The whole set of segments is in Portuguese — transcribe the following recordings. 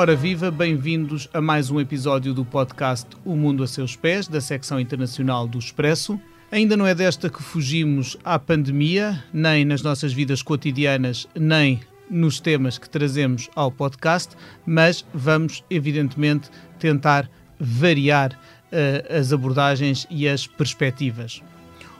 Ora viva, bem-vindos a mais um episódio do podcast O Mundo a Seus Pés, da secção internacional do Expresso. Ainda não é desta que fugimos à pandemia, nem nas nossas vidas cotidianas, nem nos temas que trazemos ao podcast, mas vamos, evidentemente, tentar variar uh, as abordagens e as perspectivas.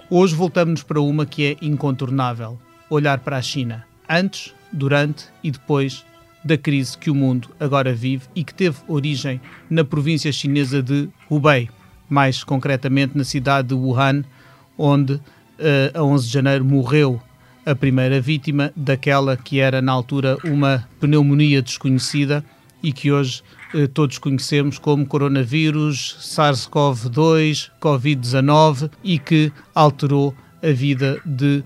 Hoje voltamos para uma que é incontornável: olhar para a China, antes, durante e depois da crise que o mundo agora vive e que teve origem na província chinesa de Hubei, mais concretamente na cidade de Wuhan, onde uh, a 11 de janeiro morreu a primeira vítima daquela que era na altura uma pneumonia desconhecida e que hoje uh, todos conhecemos como coronavírus, SARS-CoV-2, Covid-19 e que alterou a vida de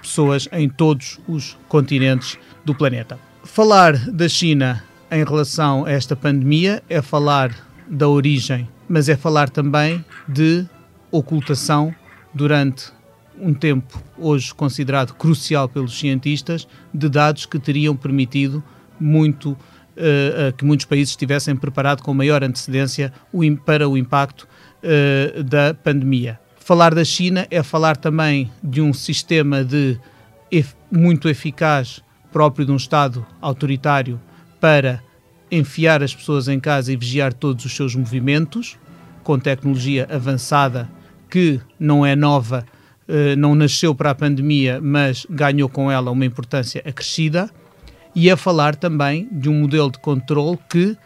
pessoas em todos os continentes do planeta. Falar da China em relação a esta pandemia é falar da origem, mas é falar também de ocultação durante um tempo hoje considerado crucial pelos cientistas de dados que teriam permitido muito uh, que muitos países estivessem preparados com maior antecedência para o impacto uh, da pandemia. Falar da China é falar também de um sistema de muito eficaz próprio de um Estado autoritário para enfiar as pessoas em casa e vigiar todos os seus movimentos, com tecnologia avançada que não é nova, eh, não nasceu para a pandemia, mas ganhou com ela uma importância acrescida, e a falar também de um modelo de controle que,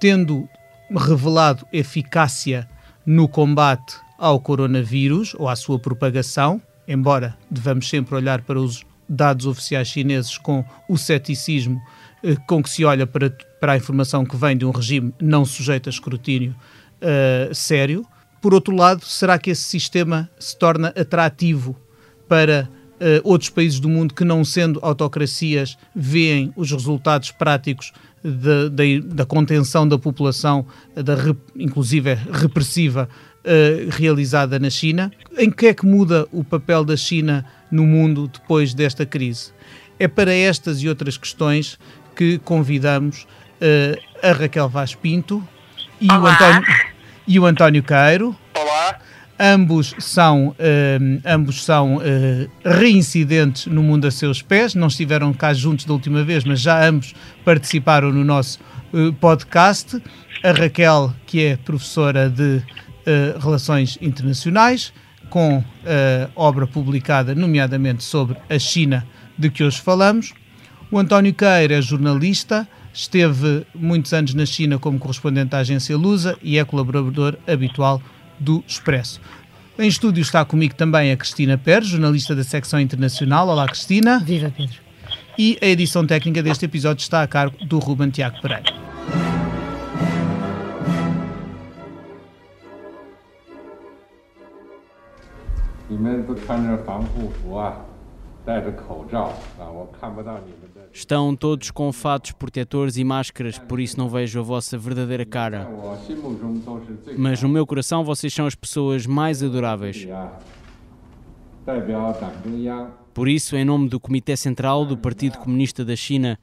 tendo revelado eficácia no combate ao coronavírus ou à sua propagação, embora devamos sempre olhar para os dados oficiais chineses com o ceticismo eh, com que se olha para, para a informação que vem de um regime não sujeito a escrutínio uh, sério. Por outro lado, será que esse sistema se torna atrativo para uh, outros países do mundo que, não sendo autocracias, veem os resultados práticos da contenção da população, da inclusive repressiva, uh, realizada na China? Em que é que muda o papel da China no mundo depois desta crise. É para estas e outras questões que convidamos uh, a Raquel Vaz Pinto e o, António, e o António Cairo. Olá. Ambos são, uh, ambos são uh, reincidentes no mundo a seus pés, não estiveram cá juntos da última vez, mas já ambos participaram no nosso podcast. A Raquel, que é professora de Relações Internacionais, com uh, obra publicada, nomeadamente sobre a China, de que hoje falamos. O António Queira é jornalista, esteve muitos anos na China como correspondente à agência Lusa e é colaborador habitual do Expresso. Em estúdio está comigo também a Cristina Pérez, jornalista da secção internacional. Olá, Cristina. Viva, Pedro. E a edição técnica deste episódio está a cargo do Ruben Tiago Pereira. Estão todos com fatos protetores e máscaras, por isso não vejo a vossa verdadeira cara. Mas no meu coração vocês são as pessoas mais adoráveis. Por isso, em nome do Comitê Central do Partido Comunista da China,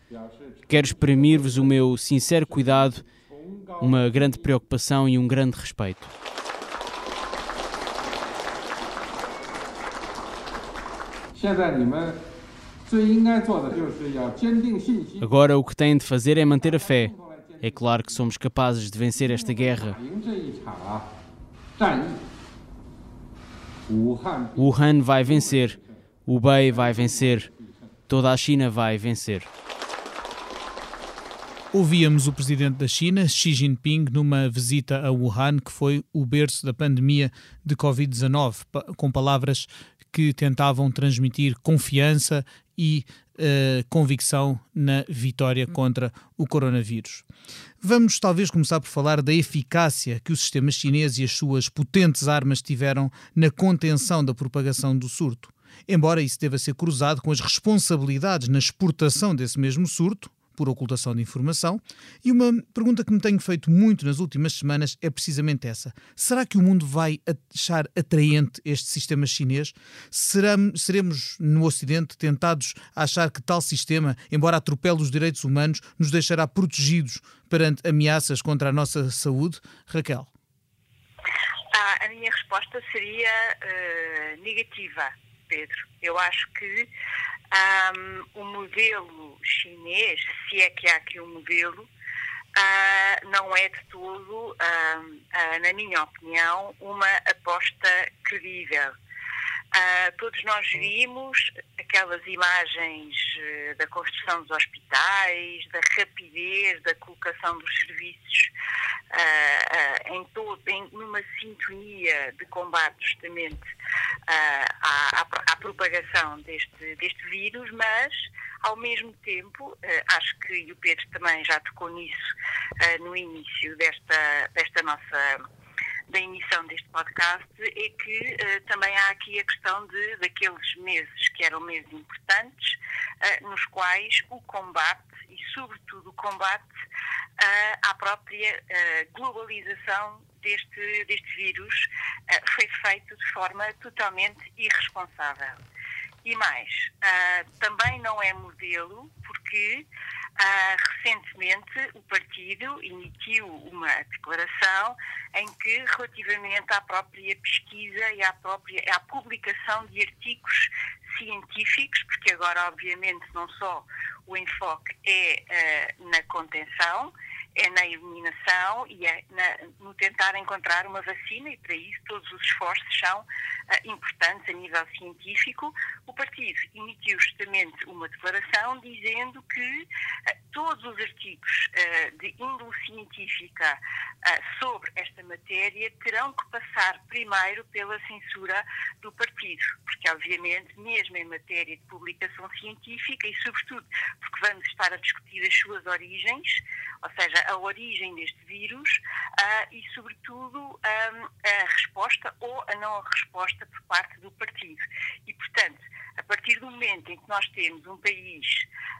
quero exprimir-vos o meu sincero cuidado, uma grande preocupação e um grande respeito. Agora o que têm de fazer é manter a fé. É claro que somos capazes de vencer esta guerra. Wuhan vai vencer. Hubei vai vencer. Toda a China vai vencer. Ouvíamos o presidente da China, Xi Jinping, numa visita a Wuhan, que foi o berço da pandemia de Covid-19, com palavras que tentavam transmitir confiança e uh, convicção na vitória contra o coronavírus. Vamos talvez começar por falar da eficácia que o sistema chinês e as suas potentes armas tiveram na contenção da propagação do surto. Embora isso deva ser cruzado com as responsabilidades na exportação desse mesmo surto, por ocultação de informação. E uma pergunta que me tenho feito muito nas últimas semanas é precisamente essa: será que o mundo vai achar atraente este sistema chinês? Seremos no Ocidente tentados a achar que tal sistema, embora atropele os direitos humanos, nos deixará protegidos perante ameaças contra a nossa saúde? Raquel. Ah, a minha resposta seria uh, negativa, Pedro. Eu acho que um, o modelo chinês, se é que há aqui um modelo, uh, não é de todo, uh, uh, na minha opinião, uma aposta credível. Todos nós vimos aquelas imagens da construção dos hospitais, da rapidez da colocação dos serviços em todo, em, numa sintonia de combate justamente à, à, à, propagação deste, deste vírus, mas ao mesmo tempo, acho que o Pedro também já tocou nisso no início desta, desta nossa da emissão deste podcast é que uh, também há aqui a questão de daqueles meses que eram meses importantes, uh, nos quais o combate e sobretudo o combate uh, à própria globalização deste, deste vírus foi feito de forma totalmente irresponsável. E mais, também não é modelo porque Uh, recentemente, o partido emitiu uma declaração em que, relativamente à própria pesquisa e à própria à publicação de artigos científicos, porque agora, obviamente, não só o enfoque é uh, na contenção, é na eliminação e é na, no tentar encontrar uma vacina, e para isso todos os esforços são uh, importantes a nível científico. O partido emitiu justamente uma declaração dizendo que uh, todos os artigos uh, de índole científica sobre esta matéria terão que passar primeiro pela censura do partido, porque obviamente, mesmo em matéria de publicação científica e sobretudo porque vamos estar a discutir as suas origens, ou seja, a origem deste vírus uh, e, sobretudo, um, a resposta ou a não resposta por parte do partido. E, portanto, a partir do momento em que nós temos um país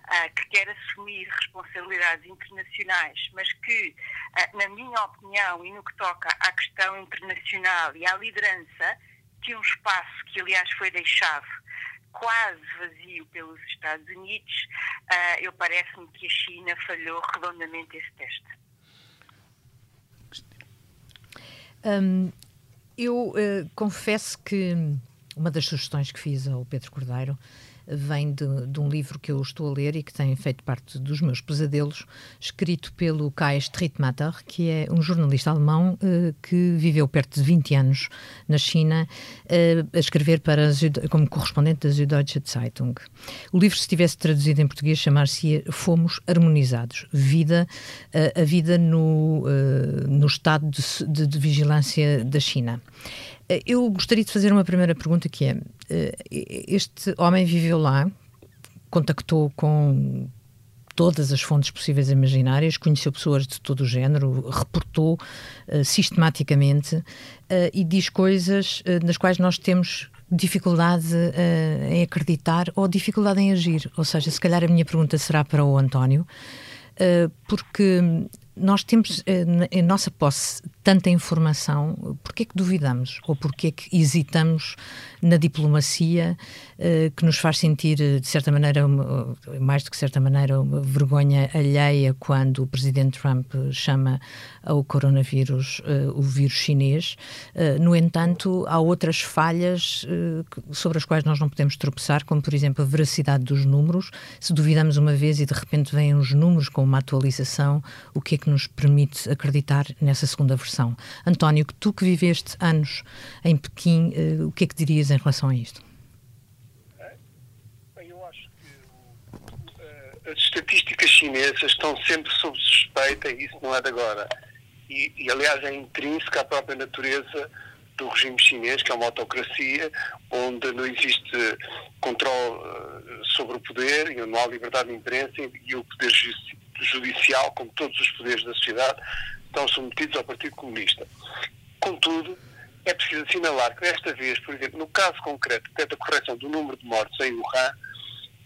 uh, que quer assumir responsabilidades internacionais, mas que, uh, na minha opinião, e no que toca à questão internacional e à liderança, que um espaço que, aliás, foi deixado quase vazio pelos Estados Unidos, uh, eu parece-me que a China falhou redondamente esse teste. Um, eu uh, confesso que uma das sugestões que fiz ao Pedro Cordeiro vem de, de, um livro que eu estou a ler e que tem feito parte dos meus pesadelos, escrito pelo Kai Strittmatter, que é um jornalista alemão uh, que viveu perto de 20 anos na China, uh, a escrever para como correspondente da Süddeutsche Zeitung. O livro, se tivesse traduzido em português, chamar-se Fomos Harmonizados, vida, uh, a vida no, no estado de, de, de vigilância da China. Eu gostaria de fazer uma primeira pergunta que é, este homem viveu lá, contactou com todas as fontes possíveis e imaginárias, conheceu pessoas de todo o género, reportou uh, sistematicamente uh, e diz coisas nas quais nós temos dificuldade em acreditar ou dificuldade em agir. Ou seja, se calhar a minha pergunta será para o António, porque nós temos em nossa posse tanta informação, porquê é que duvidamos? Ou porquê é que hesitamos na diplomacia uh, que nos faz sentir, eh, de certa maneira, mais do que certa maneira, uma vergonha alheia quando o presidente Trump chama ao coronavírus o vírus chinês. No entanto, há outras falhas sobre as quais nós não podemos tropeçar, como, por exemplo, a veracidade dos números. Se duvidamos uma vez e de repente vêm os números com uma atualização, o que é que nos permite acreditar nessa segunda versão? António, tu que viveste anos em Pequim, uh, o que é que dirias em relação a isto? Eu acho que uh, as estatísticas chinesas estão sempre sob suspeita e isso não é de agora. E, e, aliás, é intrínseca à própria natureza do regime chinês, que é uma autocracia, onde não existe controle uh, sobre o poder e onde não há liberdade de imprensa e o poder judicial, como todos os poderes da sociedade, estão submetidos ao Partido Comunista. Contudo, é preciso assinalar que desta vez, por exemplo, no caso concreto da correção do número de mortes em Wuhan,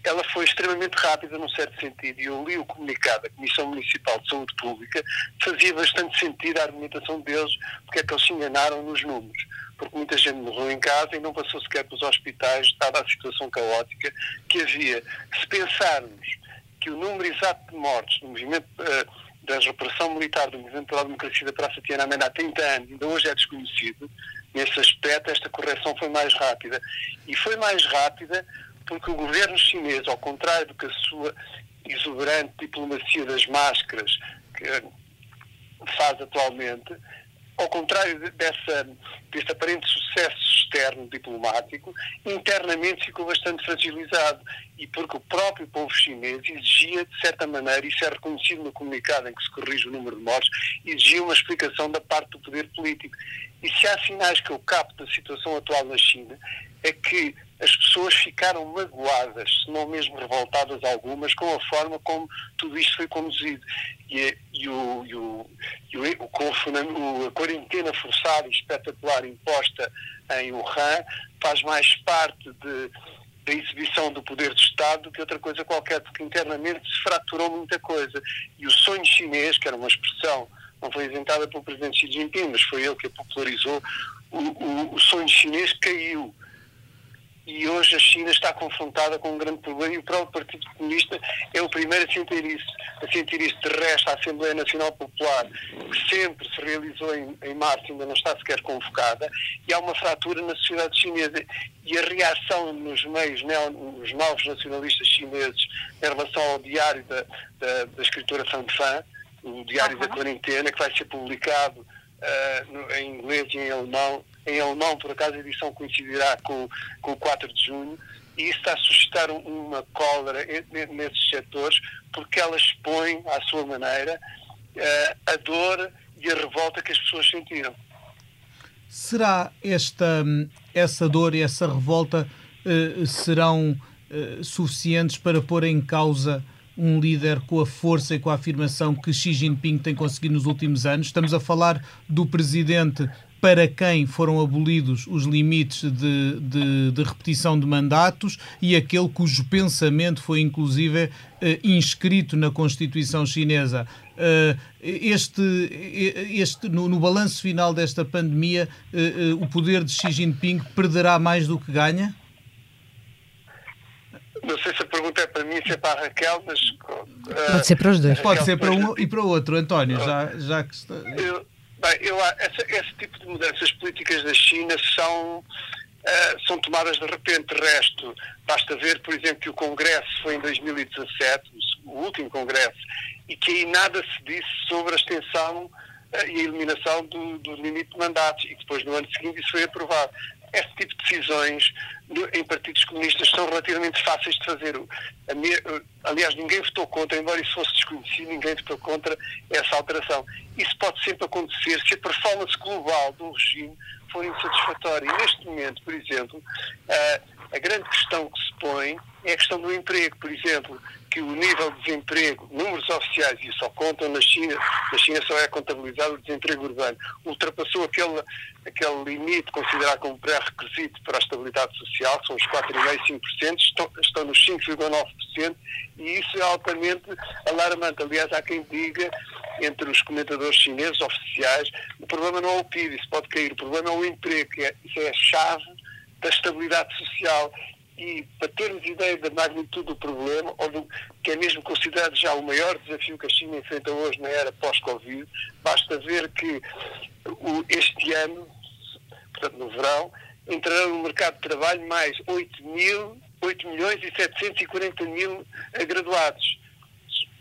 ela foi extremamente rápida num certo sentido. E eu li o comunicado da Comissão Municipal de Saúde Pública, fazia bastante sentido a argumentação deles, porque é que eles se enganaram nos números. Porque muita gente morreu em casa e não passou sequer para os hospitais, dada a situação caótica que havia. Se pensarmos que o número exato de mortes no movimento uh, da repressão militar do movimento pela democracia da Praça Tiananmen há 30 anos ainda hoje é desconhecido, nesse aspecto esta correção foi mais rápida. E foi mais rápida porque o governo chinês, ao contrário do que a sua exuberante diplomacia das máscaras que faz atualmente, ao contrário dessa, desse aparente sucesso externo diplomático, internamente ficou bastante fragilizado. E porque o próprio povo chinês exigia, de certa maneira, isso é reconhecido no comunicado em que se corrige o número de mortes, exigia uma explicação da parte do poder político. E se há sinais que eu capto da situação atual na China, é que as pessoas ficaram magoadas, se não mesmo revoltadas algumas, com a forma como tudo isto foi conduzido. E, e, o, e, o, e o, o, a quarentena forçada e espetacular imposta em Wuhan faz mais parte de, da exibição do poder do Estado do que outra coisa qualquer, porque internamente se fraturou muita coisa. E o sonho chinês, que era uma expressão, não foi inventada pelo presidente Xi Jinping, mas foi ele que a popularizou, o, o, o sonho chinês caiu e hoje a China está confrontada com um grande problema e o próprio Partido Comunista é o primeiro a sentir isso. A sentir isso. De resto, a Assembleia Nacional Popular, que sempre se realizou em, em março, ainda não está sequer convocada, e há uma fratura na sociedade chinesa. E a reação nos meios, nos novos nacionalistas chineses, em relação ao diário da, da, da escritora Fan Fan, o Diário uhum. da Quarentena, que vai ser publicado uh, no, em inglês e em alemão, em alemão, por acaso, a edição coincidirá com, com o 4 de junho, e isso está a suscitar uma cólera nesses setores, porque ela expõe, à sua maneira, eh, a dor e a revolta que as pessoas sentiram. Será esta, essa dor e essa revolta eh, serão eh, suficientes para pôr em causa um líder com a força e com a afirmação que Xi Jinping tem conseguido nos últimos anos? Estamos a falar do presidente para quem foram abolidos os limites de, de, de, repetição de mandatos e aquele cujo pensamento foi inclusive eh, inscrito na Constituição chinesa. Eh, este, este, no, no balanço final desta pandemia, eh, o poder de Xi Jinping perderá mais do que ganha? Não sei se a pergunta é para mim, se é para a Raquel, mas. Pode ser para os dois. Pode ser para um e para o outro, António, já, já que está. Eu, Eu, essa, esse tipo de mudanças políticas da China são, uh, são tomadas de repente. De resto, basta ver, por exemplo, que o Congresso foi em 2017, o último Congresso, e que aí nada se disse sobre a extensão uh, e a eliminação do, do limite de mandatos. E depois, no ano seguinte, isso foi aprovado esse tipo de decisões em partidos comunistas são relativamente fáceis de fazer. Aliás, ninguém votou contra, embora isso fosse desconhecido, ninguém votou contra essa alteração. Isso pode sempre acontecer se a performance global do regime for insatisfatória. E neste momento, por exemplo, a grande questão que se põe é a questão do emprego. Por exemplo, que o nível de desemprego, números oficiais, e só contam na China, na China só é contabilizado o desemprego urbano, ultrapassou aquele, aquele limite considerado como pré-requisito para a estabilidade social, são os 4,5%, 5%, estão, estão nos 5,9%, e isso é altamente alarmante. Aliás, há quem diga, entre os comentadores chineses oficiais, o problema não é o PIB, isso pode cair, o problema é o emprego, que é, isso é a chave da estabilidade social e para termos ideia da magnitude do problema, ou do, que é mesmo considerado já o maior desafio que a China enfrenta hoje na era pós-Covid, basta ver que este ano, portanto no verão, entrarão no mercado de trabalho mais 8, mil, 8 milhões e 740 mil graduados,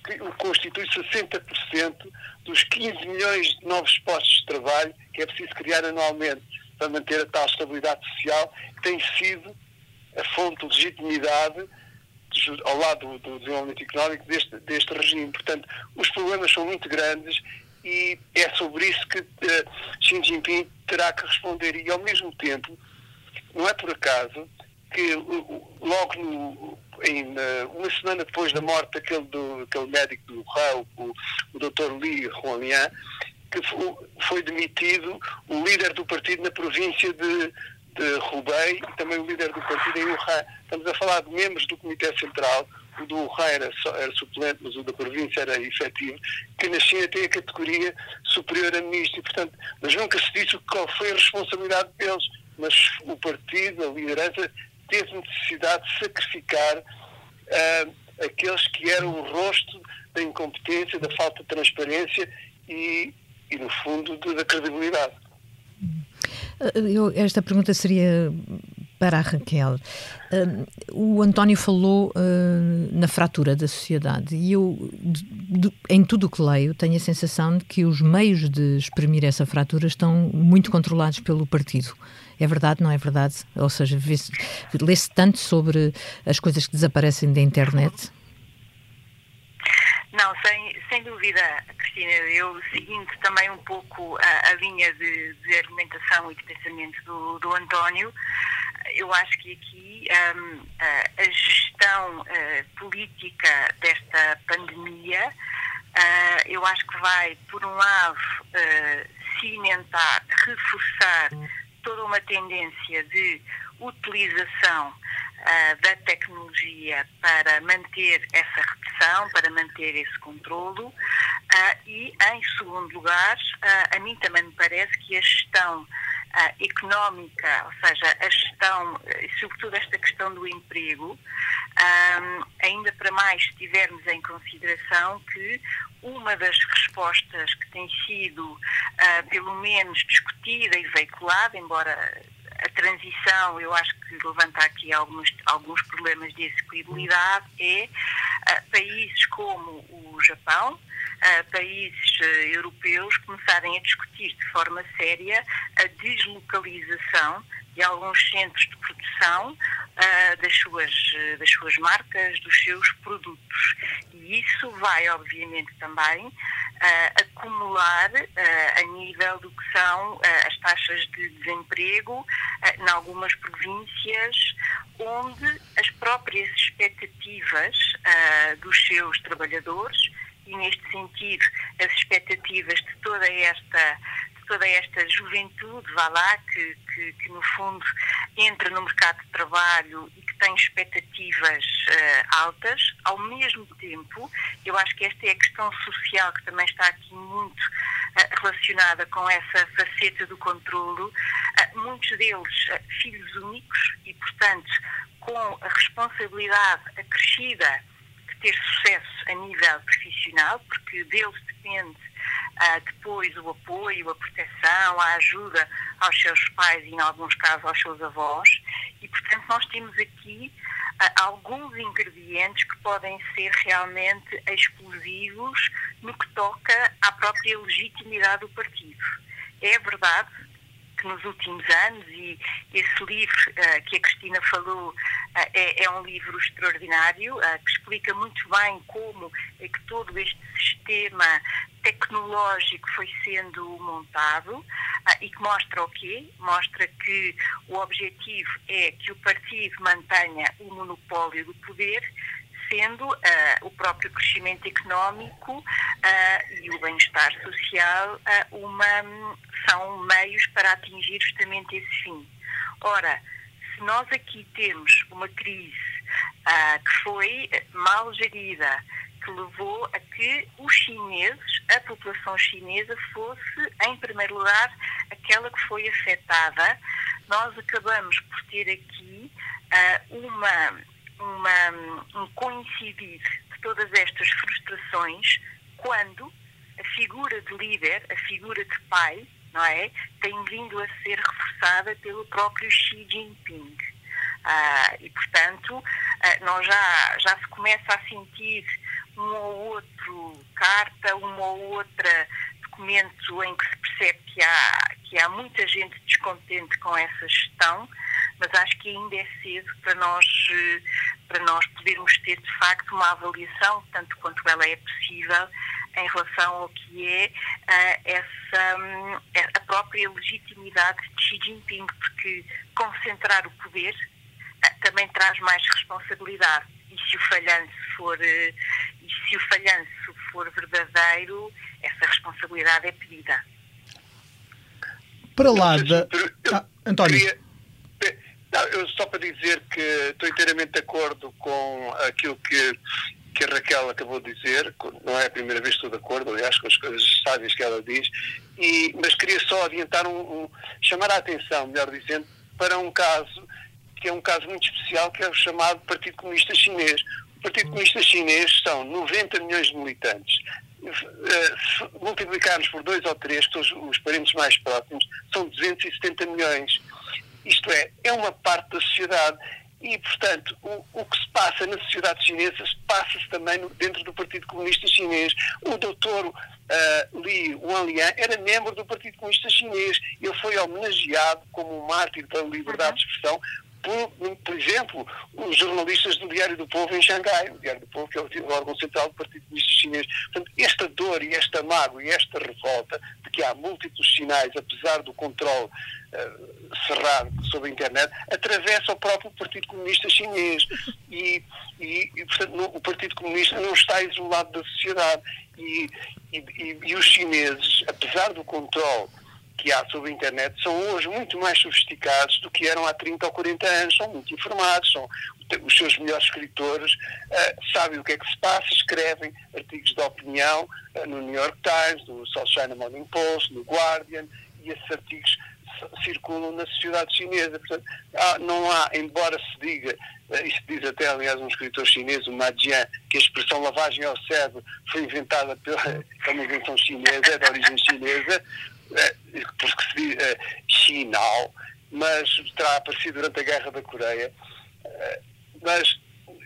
que constitui 60% dos 15 milhões de novos postos de trabalho que é preciso criar anualmente para manter a tal estabilidade social que tem sido a fonte de legitimidade ao lado do, desenvolvimento económico deste, deste regime. Portanto, os problemas são muito grandes e é sobre isso que uh, Xi Jinping terá que responder. E, ao mesmo tempo, não é por acaso que logo no, em, uma semana depois da morte daquele, do, daquele médico do Wuhan, o, o Dr. Li Huanlian, que foi demitido o líder do partido na província de de Roubaix e também o líder do partido em Wuhan. Estamos a falar de membros do Comitê Central, o do Wuhan era, era suplente, mas o da província era efetivo, que na China tem a categoria superior a ministro. E, portanto, mas nunca se disse qual foi a responsabilidade deles. Mas o partido, a liderança, teve necessidade de sacrificar uh, aqueles que eram o rosto da incompetência, da falta de transparência e, e no fundo, da credibilidade. Eu, esta pergunta seria para a Raquel. Uh, o António falou uh, na fratura da sociedade e eu, de, de, em tudo o que leio, tenho a sensação de que os meios de exprimir essa fratura estão muito controlados pelo partido. É verdade, não é verdade? Ou seja, lê-se tanto sobre as coisas que desaparecem da internet? Não, sem, sem dúvida, Cristina. Eu, seguindo também um pouco a, a linha de, de, argumentação e de pensamento do, do António, eu acho que aqui um, a, gestão uh, política desta pandemia, uh, eu acho que vai, por um lado, uh, cimentar, reforçar toda uma tendência de utilização uh, da tecnologia para manter essa repressão, para manter esse controlo. Uh, e, em segundo lugar, uh, a mim também me parece que a gestão económica, ou seja, a gestão, sobretudo esta questão do emprego, um, ainda para mais se tivermos em consideração que uma das respostas que tem sido, uh, pelo menos, discutida e veiculada, embora a transição, eu acho que levanta aqui alguns, alguns problemas de execuibilidade, é uh, países como o Japão, uh, países uh, europeus começarem a discutir de forma séria a deslocalização de alguns centros de produção das, suas, das suas marcas, dos seus produtos. E isso vai, obviamente, também uh, acumular uh, a nível do que são uh, as taxas de desemprego uh, em algumas províncias onde as próprias expectativas dos seus trabalhadores e neste sentido as expectativas de toda esta toda esta juventude, vá lá, que, que, que, no fundo entra no mercado de trabalho e que tem expectativas uh, altas, ao mesmo tempo, eu acho que esta é a questão social que também está aqui muito uh, relacionada com essa faceta do controlo, uh, muitos deles filhos únicos e, portanto, com a responsabilidade acrescida de ter sucesso a nível profissional, porque deles depende uh, depois o apoio, a proteção, a ajuda aos seus pais e, em alguns casos, aos seus avós. E, portanto, nós temos aqui uh, alguns ingredientes que podem ser realmente explosivos no que toca à própria legitimidade do partido. É verdade que nos últimos anos, e esse livro uh, que a Cristina falou é, é, um livro extraordinário, uh, que explica muito bem como é que todo este sistema tecnológico foi sendo montado e que mostra o quê? Mostra que o objetivo é que o partido mantenha o monopólio do poder sendo uh, o próprio crescimento económico uh, e o bem-estar social uh, uma, são meios para atingir justamente esse fim. Ora, se nós aqui temos uma crise que foi mal gerida, que levou a que os chineses, a população chinesa, fosse, em primeiro lugar, aquela que foi afetada, nós acabamos por ter aqui uma uma, um coincidir de todas estas frustrações quando a figura de líder, a figura de pai, não é, tem vindo a ser reforçada pelo próprio Xi Jinping. Ah, e, portanto, ah, nós já, já se começa a sentir um ou outro carta, uma ou outra documento em que se percebe que há, que há muita gente descontente com essa gestão, mas acho que ainda é cedo para nós, eh, para nós podermos ter, de facto, uma avaliação, tanto quanto ela é possível, em relação ao que é uh, essa, um, a própria legitimidade de Xi Jinping, porque concentrar o poder uh, também traz mais responsabilidade. E se o falhanço for, uh, e se o falhanço for verdadeiro, essa responsabilidade é pedida. Para lá da. Ah, António. Queria para dizer que estou inteiramente de acordo com aquilo que, que a Raquel acabou de dizer, não é a primeira vez que estou de acordo, aliás, com as coisas sábias que ela diz, e, mas queria só adiantar um, um, chamar a atenção, melhor dizendo, para um caso que é um caso muito especial, que é o chamado Partido Comunista Chinês. O Partido Comunista Chinês são 90 milhões de militantes. Eh, se multiplicarmos por dois ou três, que são os parentes mais próximos, são 270 milhões. Isto é, é uma parte da sociedade. E, portanto, o, o que se passa na sociedade chinesa passa-se também no, dentro do Partido Comunista Chinês. O doutor uh, Li Wanlian era membro do Partido Comunista Chinês. Ele foi homenageado como um mártir da liberdade de expressão por, por, exemplo, os jornalistas do Diário do Povo em Xangai, o Diário do Povo, que é o órgão central do Partido Comunista Chinês. Portanto, esta dor e esta mágoa e esta revolta de que há múltiplos sinais, apesar do controle cerrado sobre a internet, atravessa o próprio Partido Comunista Chinês. E, e, e portanto, no, o Partido Comunista não está isolado da sociedade. E, e, e os chineses, apesar do controle que há sobre a internet são hoje muito mais sofisticados do que eram há 30 ou 40 anos, são muito informados, são os seus melhores escritores uh, sabem o que é que se passa, escrevem artigos de opinião uh, no New York Times, no South China Morning Post, no Guardian, e esses artigos circulam na sociedade chinesa. Portanto, há, não há, embora se diga, uh, isto diz até aliás um escritor chinês, o Ma Jian, que a expressão lavagem ao cérebro foi inventada pela é uma invenção chinesa, é de origem chinesa, é, porque se diz é, Chinal, mas terá aparecido durante a Guerra da Coreia. Mas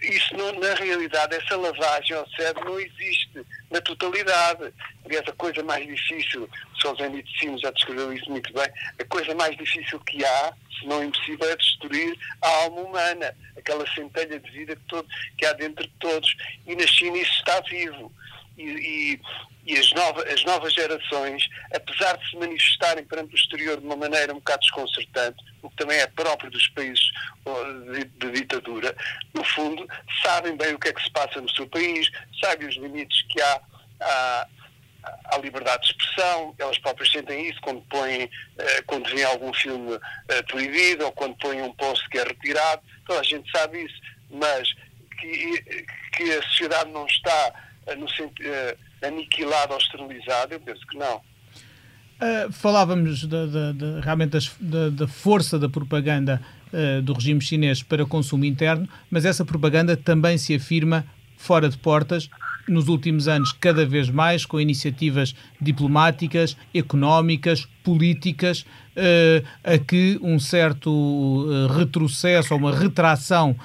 isso não, na realidade, essa lavagem ao cérebro não existe na totalidade. Aliás, a coisa mais difícil, Solzhenitsyn Medicino já descreveu isso muito bem, a coisa mais difícil que há, se não impossível, é destruir a alma humana, aquela centelha de vida que, todo, que há dentro de todos. E na China isso está vivo. E, e, as, nova, as novas gerações, apesar de se manifestarem perante o exterior de uma maneira um bocado desconcertante, o que também é próprio dos países de, de ditadura, no fundo, sabem bem o que é que se passa no seu país, sabem os limites que há à, à liberdade de expressão, elas próprias sentem isso quando põem, eh, quando vem algum filme eh, proibido ou quando põem um post que é retirado, toda a gente sabe isso, mas que, que a sociedade não está aniquilado ou esterilizado? Eu penso que não. Uh, falávamos de, de, de, realmente da, da, força da propaganda uh, do regime chinês para consumo interno, mas essa propaganda também se afirma fora de portas, nos últimos anos, cada vez mais, com iniciativas diplomáticas, económicas, políticas, uh, a que um certo retrocesso ou uma retração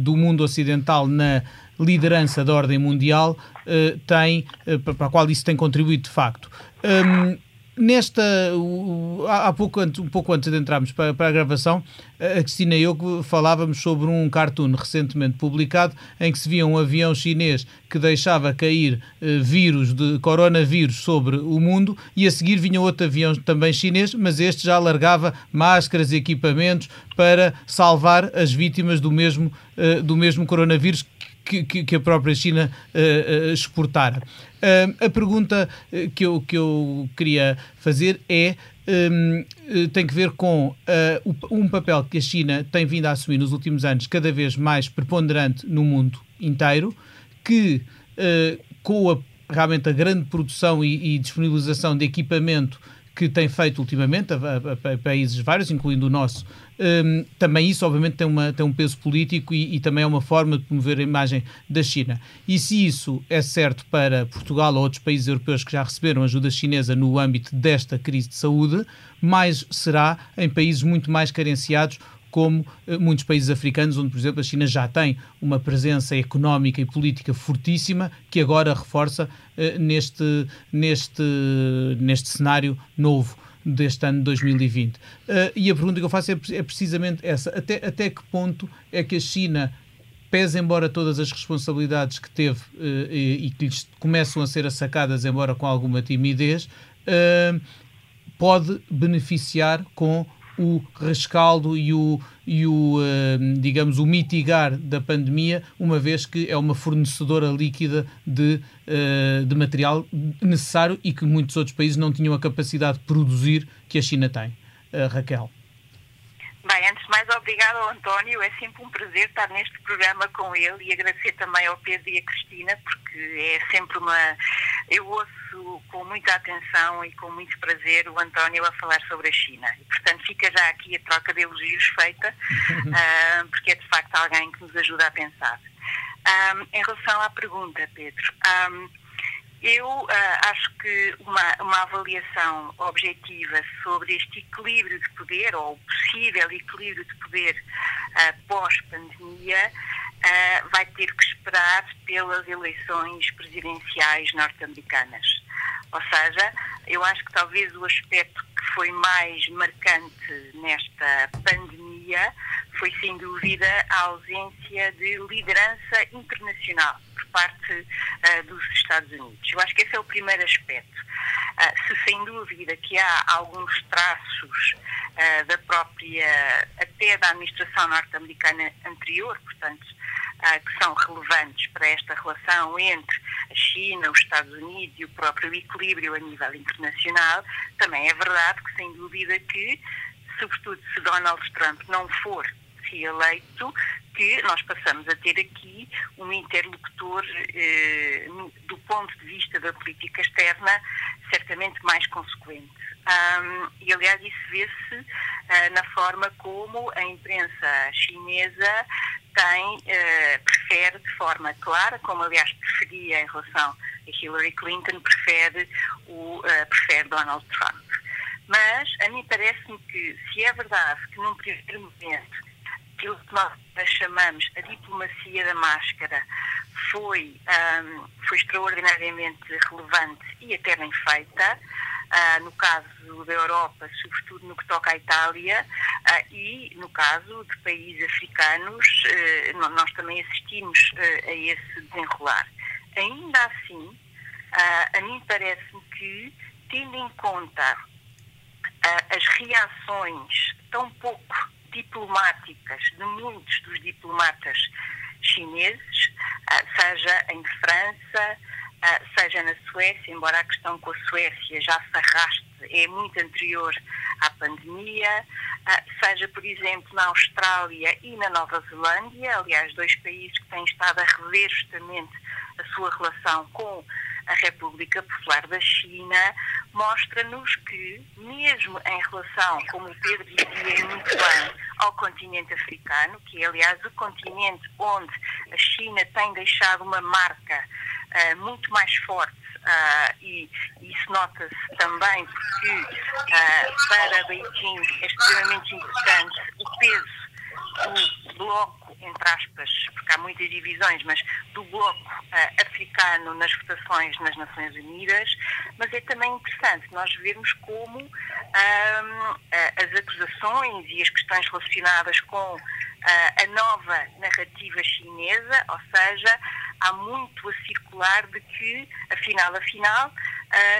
do mundo ocidental na liderança da ordem mundial uh, tem, uh, para a qual isso tem contribuído de facto. Um, nesta, há pouco, um pouco antes de entrarmos para, para, a gravação, a Cristina e eu falávamos sobre um cartoon recentemente publicado em que se via um avião chinês que deixava cair uh, vírus de coronavírus sobre o mundo e a seguir vinha outro avião também chinês, mas este já largava máscaras e equipamentos para salvar as vítimas do mesmo, do mesmo coronavírus que, que, a própria China uh, uh, exportara. Uh, a pergunta que eu, que eu queria fazer é. Um, tem que ver com um papel que a China tem vindo a assumir nos últimos anos, cada vez mais preponderante no mundo inteiro, que com a, realmente a grande produção e, e disponibilização de equipamento que tem feito ultimamente a, a, a países vários, incluindo o nosso, um, também isso obviamente tem, uma, tem um peso político e, e, também é uma forma de promover a imagem da China. E se isso é certo para Portugal ou outros países europeus que já receberam ajuda chinesa no âmbito desta crise de saúde, mais será em países muito mais carenciados como eh, muitos países africanos, onde, por exemplo, a China já tem uma presença económica e política fortíssima, que agora reforça eh, neste, neste, neste cenário novo deste ano de 2020. Uh, eh, e a pergunta que eu faço é, é, precisamente essa: até, até que ponto é que a China, pese embora todas as responsabilidades que teve uh, e, que lhes começam a ser assacadas, embora com alguma timidez, uh, pode beneficiar com o rescaldo e o, e o uh, digamos, o mitigar da pandemia, uma vez que é uma fornecedora líquida de, uh, de material necessário e que muitos outros países não tinham a capacidade de produzir que a China tem. Uh, Raquel. Bem, antes de mais, obrigado ao António. É sempre um prazer estar neste programa com ele e agradecer também ao Pedro e à Cristina, porque é sempre uma. Eu ouço com muita atenção e com muito prazer o António a falar sobre a China. E, portanto, fica já aqui a troca de elogios feita, uh, porque é de facto alguém que nos ajuda a pensar. Um, em relação à pergunta, Pedro. Um, eu uh, acho que uma, uma avaliação objetiva sobre este equilíbrio de poder, ou possível equilíbrio de poder uh, pós-pandemia, uh, vai ter que esperar pelas eleições presidenciais norte-americanas. Ou seja, eu acho que talvez o aspecto que foi mais marcante nesta pandemia foi, sem dúvida, a ausência de liderança internacional parte uh, dos Estados Unidos. Eu acho que esse é o primeiro aspecto. Uh, se sem dúvida que há alguns traços uh, da própria, até da administração norte-americana anterior, portanto, que são relevantes para esta relação entre a China, os Estados Unidos e o próprio equilíbrio a nível internacional, também é verdade que, sem dúvida, que, sobretudo se Donald Trump não for reeleito, que nós passamos a ter aqui um interlocutor, eh, do ponto de vista da política externa, certamente mais consequente. Um, e, aliás, isso vê-se uh, na forma como a imprensa chinesa tem, uh, prefere de forma clara, como aliás preferia em relação a Hillary Clinton, prefere, o, uh, prefere Donald Trump. Mas a mim parece-me que, se é verdade que num primeiro momento aquilo que nós chamamos a diplomacia da máscara foi, um, foi extraordinariamente relevante e até bem feita. Uh, no caso da Europa, sobretudo no que toca à Itália, uh, e no caso de países africanos, uh, nós também assistimos a esse desenrolar. Ainda assim, a mim parece-me que, tendo em conta as reações tão pouco diplomáticas de muitos dos diplomatas chineses, ah, seja em França, ah, seja na Suécia, embora a questão com a Suécia já se arraste, é muito anterior à pandemia, ah, seja, por exemplo, na Austrália e na Nova Zelândia, aliás, dois países que têm estado a rever justamente a sua relação com a República Popular da China, mostra-nos que, mesmo em relação, como o Pedro dizia muito bem, ao continente africano, que é, aliás, o continente onde a China tem deixado uma marca uh, muito mais forte Uh, e isso nota-se também porque uh, para Beijing é extremamente importante o peso do bloco entre aspas, porque há muitas divisões, mas do bloco uh, africano nas votações nas Nações Unidas, mas é também interessante nós vermos como uh, as acusações e as questões relacionadas com a nova narrativa chinesa, ou seja, há muito a circular de que, afinal, afinal,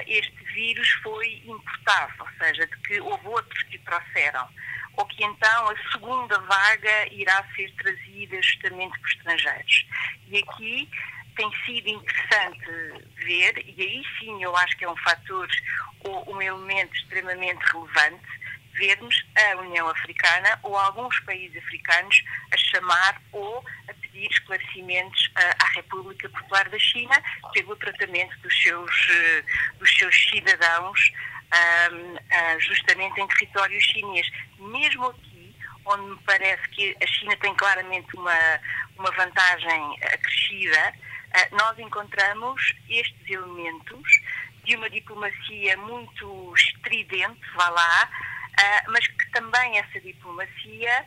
este vírus foi importado, ou seja, de que houve outros que o trouxeram ou que então a segunda vaga irá ser trazida justamente por estrangeiros. E aqui tem sido interessante ver, e aí sim eu acho que é um fator ou um elemento extremamente relevante, vermos a União Africana ou alguns países africanos a chamar ou a pedir esclarecimentos à República Popular da China pelo tratamento dos seus, eh, dos seus cidadãos uh, justamente em território chinês. Mesmo aqui, onde me parece que a China tem claramente uma, uma vantagem acrescida, uh, nós encontramos estes elementos de uma diplomacia muito estridente, vá lá, uh, mas que também essa diplomacia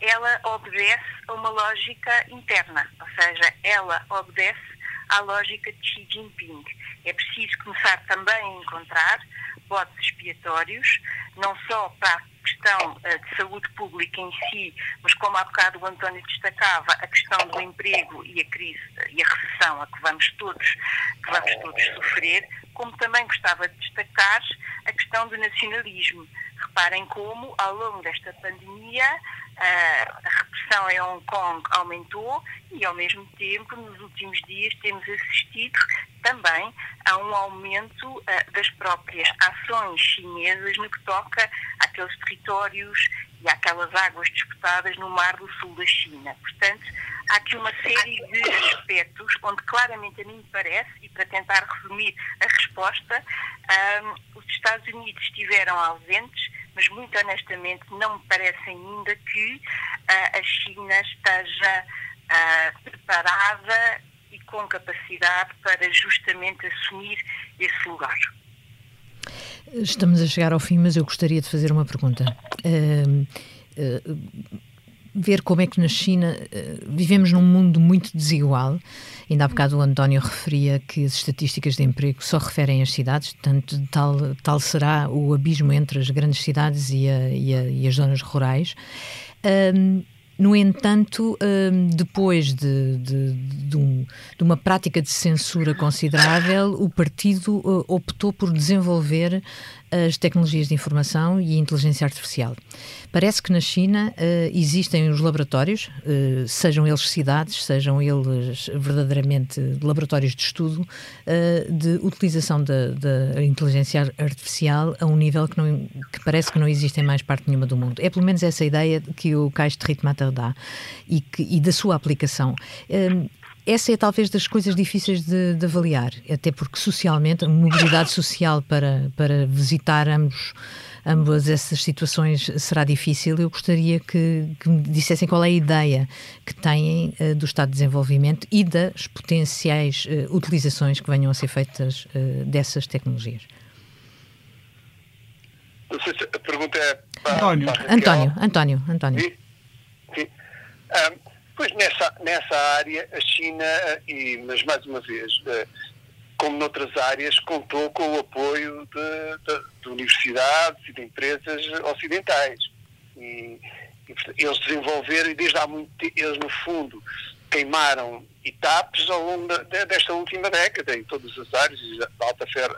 ela obedece a uma lógica interna, ou seja, ela obedece à lógica de Xi Jinping. É preciso começar também a encontrar botes expiatórios, não só para a questão uh, de saúde pública em si, mas como há bocado o António destacava, a questão do emprego e a crise e a recessão a que vamos todos, que vamos todos sofrer, como também gostava de destacar a questão do nacionalismo. Reparem como, ao longo desta pandemia, a repressão em Hong Kong aumentou e, ao mesmo tempo, nos últimos dias temos assistido também a um aumento das próprias ações chinesas no que toca àqueles territórios e àquelas águas disputadas no mar do sul da China. Portanto, há aqui uma série de aspectos onde claramente a mim parece, e para tentar resumir a resposta, um, os Estados Unidos estiveram ausentes, mas muito honestamente não me parece ainda que uh, a China esteja uh, preparada e com capacidade para justamente assumir esse lugar. Estamos a chegar ao fim, mas eu gostaria de fazer uma pergunta. Uh, ver como é que na China uh, vivemos num mundo muito desigual. Ainda há bocado o António referia que as estatísticas de emprego só referem às cidades, portanto, tal, tal será o abismo entre as grandes cidades e, a, e, a, e as zonas rurais. Um, no entanto, depois de, de, de, um, de, uma prática de censura considerável, o partido uh, optou por desenvolver as tecnologias de informação e inteligência artificial. Parece que na China uh, existem os laboratórios, uh, sejam eles cidades, sejam eles verdadeiramente laboratórios de estudo, uh, de utilização da inteligência artificial a um nível que, não, que parece que não existe em mais parte nenhuma do mundo. É pelo menos essa ideia que o Cais de Ritmater dá e, que, e da sua aplicação essa é talvez das coisas difíceis de, de, avaliar, até porque socialmente, a mobilidade social para, para visitar ambos, ambas essas situações será difícil. Eu gostaria que, que me dissessem qual é a ideia que têm uh, do Estado de Desenvolvimento e das potenciais uh, utilizações que venham a ser feitas uh, dessas tecnologias. Não sei se a pergunta é para, António. Para António, António, António. Sim. Sim. Um, Pois nessa, nessa área, a China, e, mas mais uma vez, eh, como noutras áreas, contou com o apoio de, de, de universidades e de empresas ocidentais. E, e, eles desenvolveram, e desde há muito tempo, eles no fundo queimaram etapas ao longo de, desta última década, em todas as áreas, da alta, fer,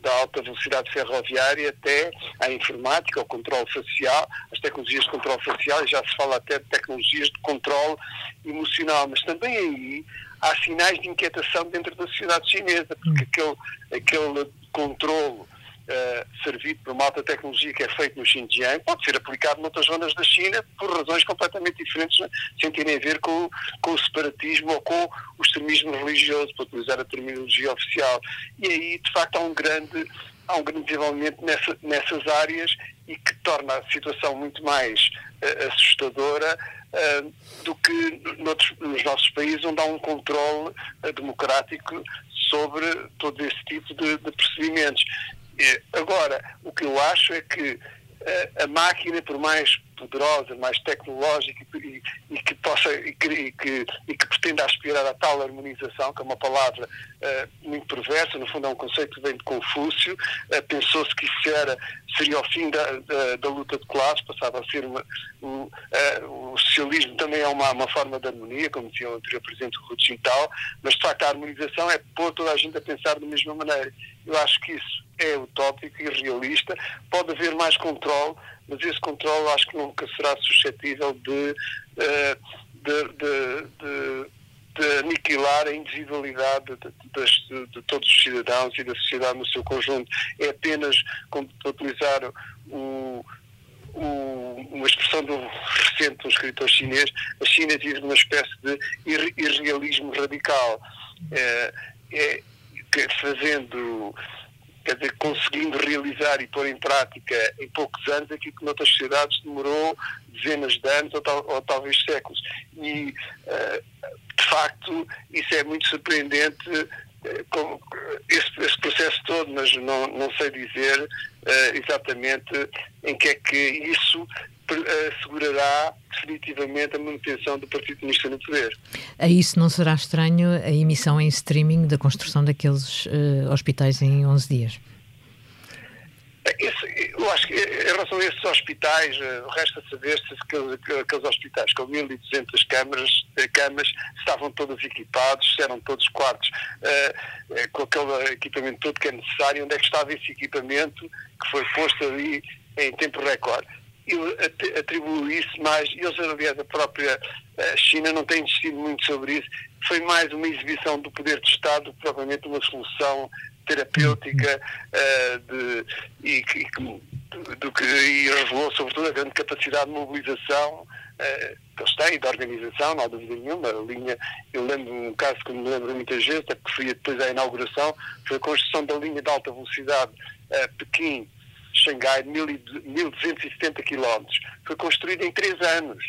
da alta velocidade ferroviária até à informática, ao controle facial, as tecnologias de controle facial, e já se fala até de tecnologias de controle emocional, mas também aí há sinais de inquietação dentro da sociedade chinesa, porque aquele, aquele controle uh, servido por uma alta tecnologia que é feito no Xinjiang pode ser aplicado noutras zonas da China por razões completamente diferentes, né? sem terem a ver com, com o separatismo ou com o extremismo religioso, para utilizar a terminologia oficial. E aí, de facto, há um grande, há um grande desenvolvimento nessa, nessas áreas e que torna a situação muito mais uh, assustadora uh, do que noutros, nos nossos países, onde há um controle uh, democrático sobre todo esse tipo de, de procedimentos. Agora, o que eu acho é que eh, a máquina, por mais poderosa, mais tecnológica e, e que possa e que, e que, e que, pretenda aspirar a tal harmonização, que é uma palavra uh, muito perversa, no fundo é um conceito que vem de Confúcio, uh, pensou-se que isso era, seria o fim da, da, da luta de classes, passava a ser uma, um, uh, o socialismo também é uma, uma forma de harmonia, como dizia o anterior Presidente Rui Quintal, mas de facto a harmonização é pôr toda a gente a pensar da mesma maneira. Eu acho que isso é utópico e realista, pode haver mais controle, mas esse controle acho que nunca será suscetível de, eh, de, de, de, aniquilar a individualidade de, todos os cidadãos e da sociedade no seu conjunto. É apenas, como utilizar o, o, uma expressão do recente um escritor chinês, a China vive numa espécie de irrealismo radical. É, é, fazendo quer dizer, conseguindo realizar e pôr em prática em poucos anos aquilo que noutras sociedades demorou dezenas de anos ou, tal, ou talvez séculos. E, uh, de facto, isso é muito surpreendente, uh, com esse, esse, processo todo, mas não, não sei dizer uh, exatamente em que é que isso assegurará definitivamente a manutenção do Partido Comunista no poder. A isso não será estranho a emissão em streaming da construção daqueles uh, hospitais em 11 dias? Esse, eu acho que em relação a esses hospitais, uh, resta saber se aqueles, hospitais com 1.200 câmaras, camas estavam todos equipados, se eram todos quartos uh, com aquele equipamento todo que é necessário, onde é que estava esse equipamento que foi posto ali em tempo recorde. Eu atribuo isso mais, eles, aliás, a própria eh, China não tem insistido muito sobre isso, foi mais uma exibição do poder de Estado do que uma solução terapêutica uh, de, e, do que, e revelou sobretudo a grande capacidade de mobilização uh, que eles têm, de organização, não há dúvida nenhuma. A linha, eu lembro um caso que me lembro muitas vezes, até que foi depois à inauguração, foi a construção da linha de alta velocidade uh, Pequim Xangai, 1270 km. Foi construída em três anos.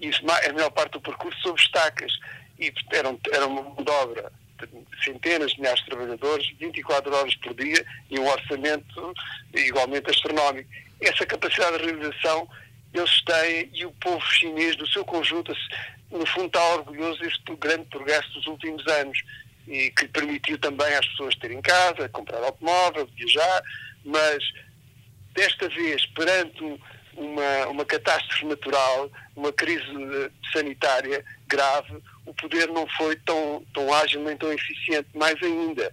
Isso, a maior parte do percurso sob estacas. E era, era uma dobra de centenas de milhares de trabalhadores, 24 horas por dia e um orçamento igualmente astronómico. Essa capacidade de realização eles têm e o povo chinês, do seu conjunto, no fundo está orgulhoso desse grande progresso dos últimos anos e que permitiu também às pessoas terem casa, comprar automóvel, viajar, mas desta vez, perante uma, uma catástrofe natural, uma crise eh, sanitária grave, o poder não foi tão, tão ágil nem tão eficiente. Mais ainda,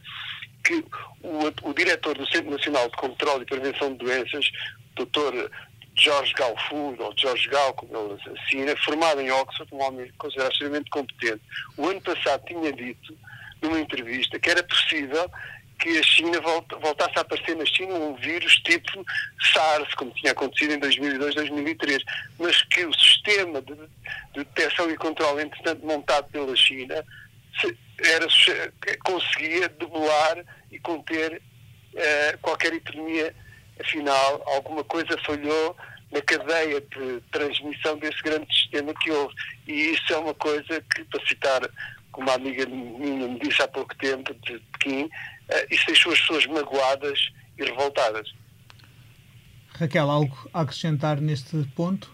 que o, o diretor do Centro Nacional de Controlo e Prevenção de Doenças, Dr. Jorge Galfu, ou Jorge Gal, como ele assina, formado em Oxford, um homem considerado extremamente competente, o ano passado tinha dito, numa entrevista, que era possível que a China voltasse a aparecer na China um vírus tipo SARS, como tinha acontecido em 2002, 2003, mas que o sistema de, de detecção e controle, entretanto montado pela China, era, conseguia debelar e conter uh, qualquer epidemia. Afinal, alguma coisa falhou na cadeia de transmissão desse grande sistema que houve. E isso é uma coisa que, para citar como uma amiga minha me disse há pouco tempo, de Pequim, isso deixou as pessoas magoadas e revoltadas. Raquel, algo a acrescentar neste ponto?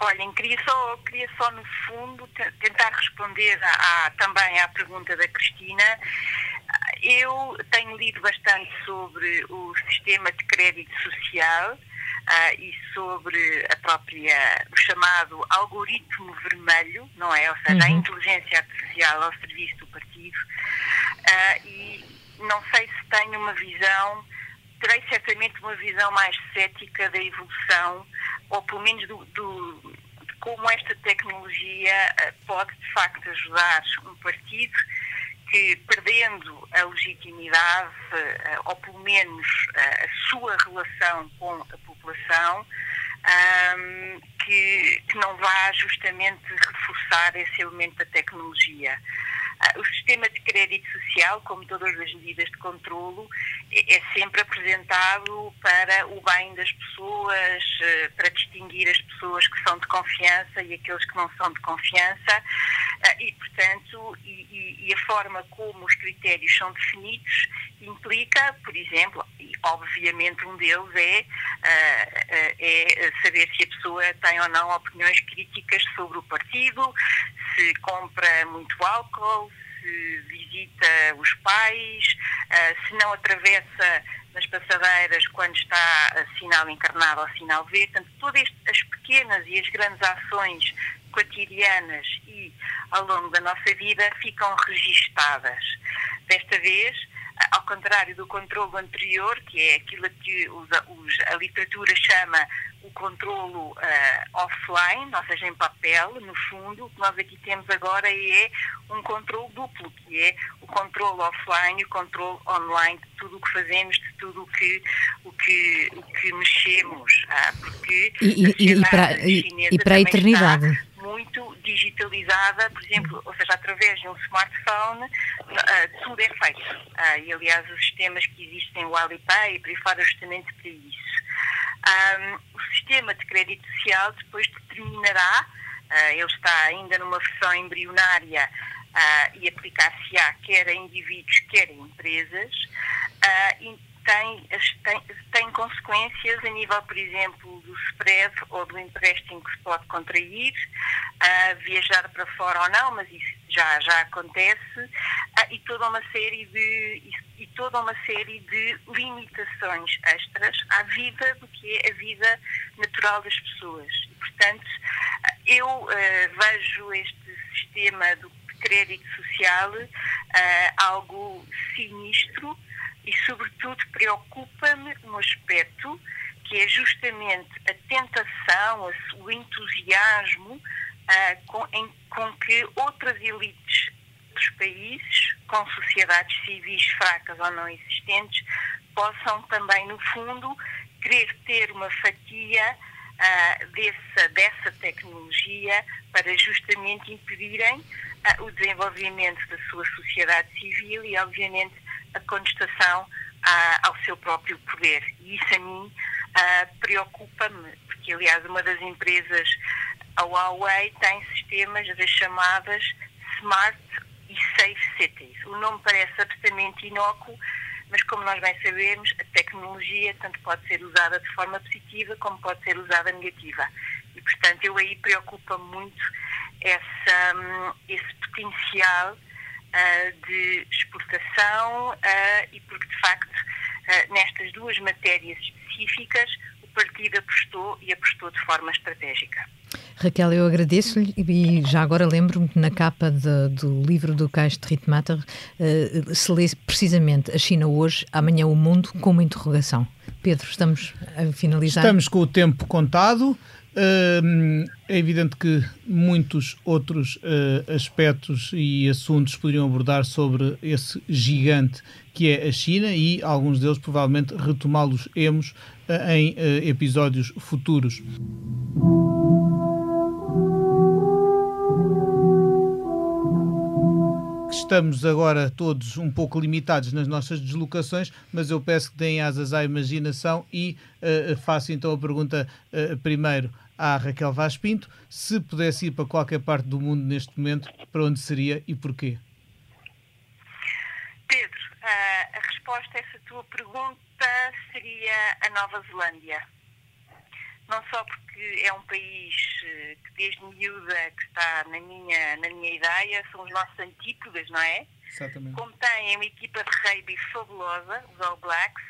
Olhem, queria só, queria só no fundo tentar responder à, também à pergunta da Cristina. Eu tenho lido bastante sobre o sistema de crédito social uh, e sobre a própria, o chamado algoritmo vermelho, não é? Ou seja, uhum. a inteligência artificial ao serviço do partido. Uh, e não sei se tenho uma visão, terei certamente uma visão mais cética da evolução, ou pelo menos do, do de como esta tecnologia uh, pode de facto ajudar um partido que, perdendo a legitimidade, uh, ou pelo menos uh, a sua relação com a população, um, que, que não vá justamente reforçar esse elemento da tecnologia. Ah, o sistema de crédito social, como todas as medidas de controlo, é, é sempre apresentado para o bem das pessoas, eh, para distinguir as pessoas que são de confiança e aqueles que não são de confiança, ah, e, portanto, e, e a forma como os critérios são definidos implica, por exemplo, obviamente um deles é, ah, é saber se a pessoa tem ou não opiniões críticas sobre o partido, se compra muito álcool, se visita os pais, uh, se não atravessa nas passadeiras quando está sinal encarnado ou sinal verde. Portanto, todas as pequenas e as grandes ações cotidianas e ao longo da nossa vida ficam registadas. Desta vez, ao contrário do controlo anterior, que é aquilo que os, os, a literatura chama o controlo uh, offline, ou seja, em papel, no fundo, o que nós aqui temos agora é um controlo duplo, que é o controlo offline e o controlo online de tudo o que fazemos, de tudo o que, o que, o que mexemos. Ah, porque e, e, e, para, e, para a eternidade muito digitalizada, por exemplo, ou seja, através de um smartphone, uh, tudo é feito. Uh, e, aliás, os sistemas que existem, o Alipay e por aí fora, justamente para isso. Um, o sistema de crédito social depois determinará, uh, ele está ainda numa versão embrionária e aplicar-se-á quer a indivíduos, quer a empresas, tem, tem, tem consequências a nível, por exemplo, do spread ou do empréstimo que se pode contrair, uh, viajar para fora ou não, mas isso já, já acontece, uh, e toda uma série de e, e, toda uma série de limitações extras à vida do que é a vida natural das pessoas. E, portanto, eu uh, vejo este sistema do crédito social algo sinistro e, sobretudo, preocupa-me um aspecto que é justamente a tentação, o entusiasmo uh, com, em, com que outras elites dos países, com sociedades civis fracas ou não existentes, possam também, no fundo, querer ter uma fatia uh, dessa, dessa tecnologia para justamente impedirem o desenvolvimento da sua sociedade civil e, obviamente, a contestação ao seu próprio poder. E isso a mim preocupa-me, porque, aliás, uma das empresas, a Huawei, tem sistemas das chamadas Smart e Safe Cities. O nome parece absolutamente inócuo, mas como nós bem sabemos, a tecnologia tanto pode ser usada de forma positiva como pode ser usada negativa. E, portanto, eu aí preocupa muito essa, hum, esse potencial uh, de exportação uh, e porque, de facto, uh, nestas duas matérias específicas, o partido apostou e apostou de forma estratégica. Raquel, eu agradeço-lhe e já agora lembro-me que na capa de, do livro do Cais de Ritmatter uh, se lê precisamente a China hoje, amanhã o mundo, com uma interrogação. Pedro, estamos a finalizar. Estamos com o tempo contado. É evidente que muitos outros uh, aspectos e assuntos poderiam abordar sobre esse gigante que é a China e alguns deles provavelmente retomá-los-emos uh, em episódios futuros. Estamos agora todos um pouco limitados nas nossas deslocações, mas eu peço que deem asas à imaginação e uh, faço então a pergunta uh, primeiro à Raquel Vaz Pinto. Se pudesse ir para qualquer parte do mundo neste momento, para onde seria e porquê? Pedro, a resposta a essa tua pergunta seria a Nova Zelândia não só porque é um país eh, que desde miúda que está na minha, na minha ideia, são os nossos antípodas, não é? Exatamente. Como tem uma equipa de rugby fabulosa, os All Blacks,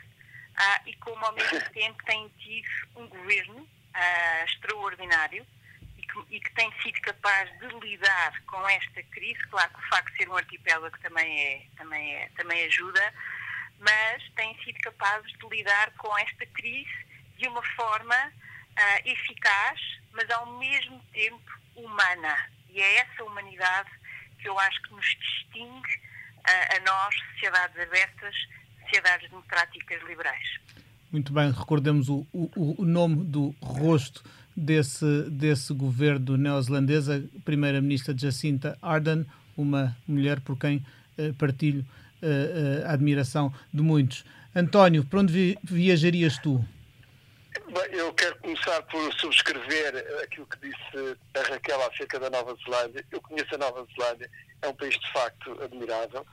ah, e como ao mesmo tempo tem tido um governo ah, extraordinário e que, e que, tem sido capaz de lidar com esta crise, claro que o facto de ser um arquipélago também, é, também, é, também ajuda, mas tem sido capaz de lidar com esta crise de uma forma uh, eficaz, mas ao mesmo tempo humana. E é essa humanidade que eu acho que nos distingue uh, a nós, sociedades abertas, sociedades democráticas liberais. Muito bem, recordemos o, o, o nome do rosto desse, desse governo neozelandês, a primeira-ministra Jacinta Ardern, uma mulher por quem uh, partilho uh, uh, a admiração de muitos. António, para onde vi viajarias tu? eu quero começar por subscrever aquilo que disse a Raquel acerca da Nova Zelândia. Eu conheço a Nova Zelândia, é um país de facto admirável,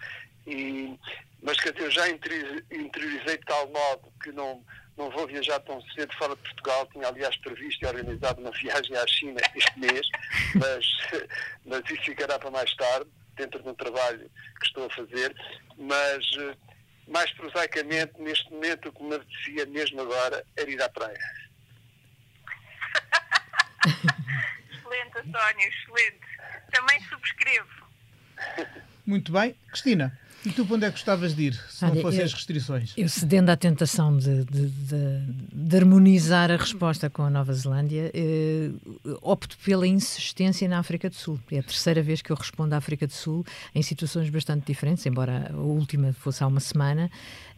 e, mas quer dizer, eu já interiorizei de tal modo que não, não vou viajar tão cedo fora de Portugal. Tinha, aliás, previsto e organizado uma viagem à China este mês, mas, mas isso ficará para mais tarde, dentro de um trabalho que estou a fazer. Mas mais prosaicamente, neste momento, o que me apetecia mesmo agora era ir à praia. excelente, António, excelente. Também subscrevo. Muito bem. Cristina, e tu para onde é que gostavas de ir, se Olha, não fossem as restrições? Eu cedendo à tentação de, de, de, de, harmonizar a resposta com a Nova Zelândia, eh, opto pela insistência na África do Sul. É a terceira vez que eu respondo à África do Sul em situações bastante diferentes, embora a última fosse há uma semana,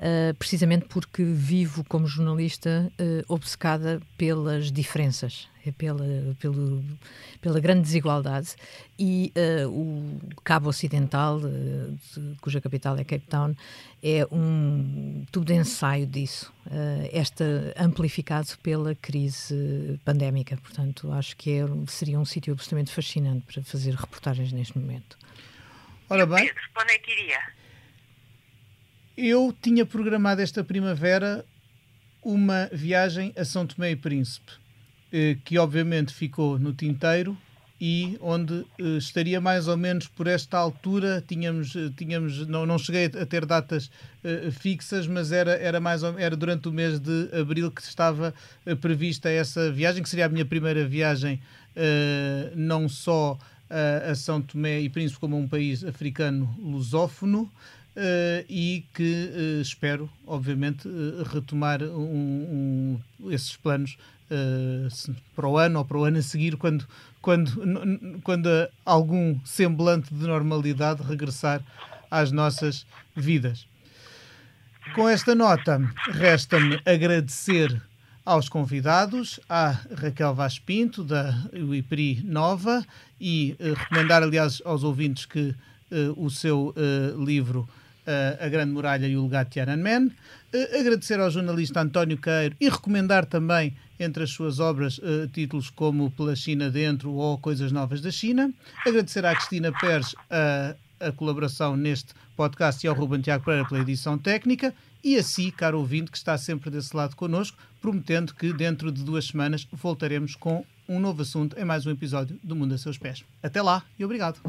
eh, precisamente porque vivo como jornalista eh, obcecada pelas diferenças é pela, pelo, pela grande desigualdade e uh, o Cabo Ocidental, uh, de, cuja capital é Cape Town, é um tudo de ensaio disso, uh, esta amplificado pela crise pandémica. Portanto, acho que é, seria um sítio absolutamente fascinante para fazer reportagens neste momento. Ora bem. Pedro, onde é que iria? Eu tinha programado esta primavera uma viagem a São Tomé e Príncipe eh, que obviamente ficou no tinteiro e onde eh, estaria mais ou menos por esta altura, tínhamos, eh, tínhamos não, não cheguei a ter datas fixas, mas era, era, mais ou, era durante o mês de abril que estava prevista essa viagem, que seria a minha primeira viagem, não só a São Tomé e Príncipe como um país africano lusófono, uh, e que uh, espero, obviamente, uh, retomar um, um, esses planos para o ano ou para o ano a seguir, quando, quando, quando algum semblante de normalidade regressar às nossas vidas. Com esta nota, resta-me agradecer aos convidados, à Raquel Vaz Pinto, da UIPRI Nova, e recomendar, aliás, aos ouvintes que o seu livro A Grande Muralha e o Legado de Tiananmen. agradecer ao jornalista António Queiro e recomendar também, entre as suas obras, títulos como Pela China Dentro ou Coisas Novas da China. Agradecer à Cristina Pérez a, a colaboração neste podcast e ao Ruben Tiago Pereira pela edição técnica e a si, caro ouvinte, que está sempre desse lado connosco, prometendo que dentro de duas semanas voltaremos com um novo assunto em mais um episódio do Mundo a Seus Pés. Até lá e obrigado.